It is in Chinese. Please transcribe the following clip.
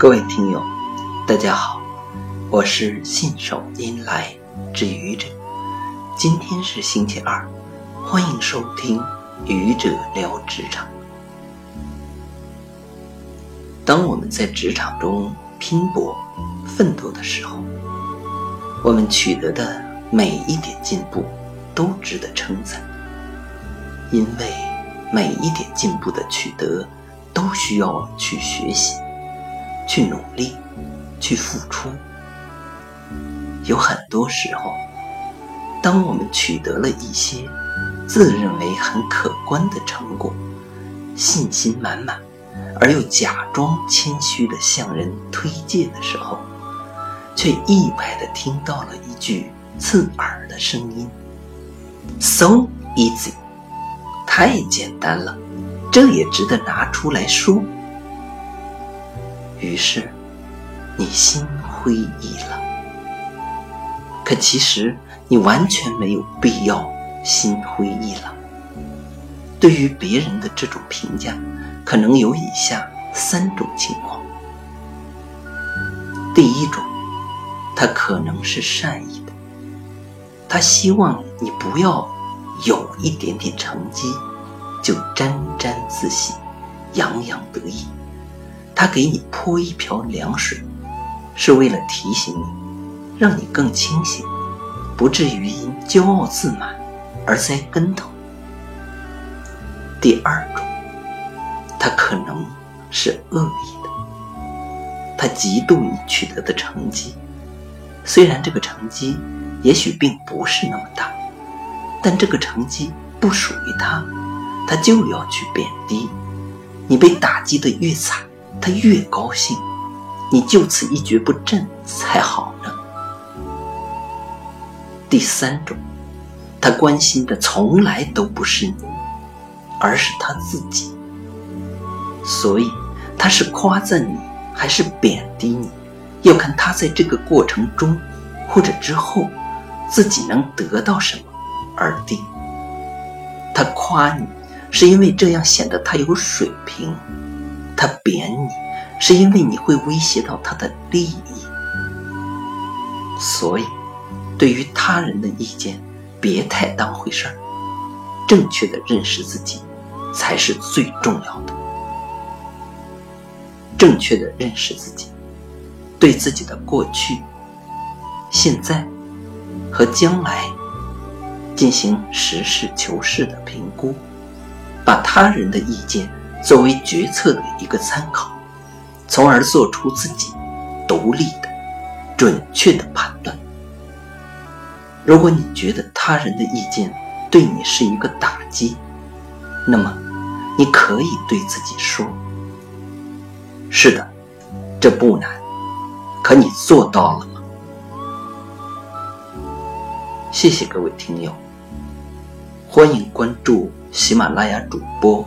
各位听友，大家好，我是信手拈来之愚者。今天是星期二，欢迎收听愚者聊职场。当我们在职场中拼搏奋斗的时候，我们取得的每一点进步都值得称赞，因为每一点进步的取得都需要我们去学习。去努力，去付出。有很多时候，当我们取得了一些自认为很可观的成果，信心满满，而又假装谦虚的向人推荐的时候，却意外的听到了一句刺耳的声音：“So easy，太简单了，这也值得拿出来说。”于是，你心灰意冷。可其实，你完全没有必要心灰意冷。对于别人的这种评价，可能有以下三种情况：第一种，他可能是善意的，他希望你不要有一点点成绩就沾沾自喜、洋洋得意。他给你泼一瓢凉水，是为了提醒你，让你更清醒，不至于因骄傲自满而栽跟头。第二种，他可能是恶意的，他嫉妒你取得的成绩，虽然这个成绩也许并不是那么大，但这个成绩不属于他，他就要去贬低你，被打击的越惨。他越高兴，你就此一蹶不振才好呢。第三种，他关心的从来都不是你，而是他自己。所以，他是夸赞你还是贬低你，要看他在这个过程中或者之后自己能得到什么而定。他夸你，是因为这样显得他有水平。他贬你，是因为你会威胁到他的利益。所以，对于他人的意见，别太当回事儿。正确的认识自己，才是最重要的。正确的认识自己，对自己的过去、现在和将来进行实事求是的评估，把他人的意见。作为决策的一个参考，从而做出自己独立的、准确的判断。如果你觉得他人的意见对你是一个打击，那么你可以对自己说：“是的，这不难，可你做到了吗？”谢谢各位听友，欢迎关注喜马拉雅主播。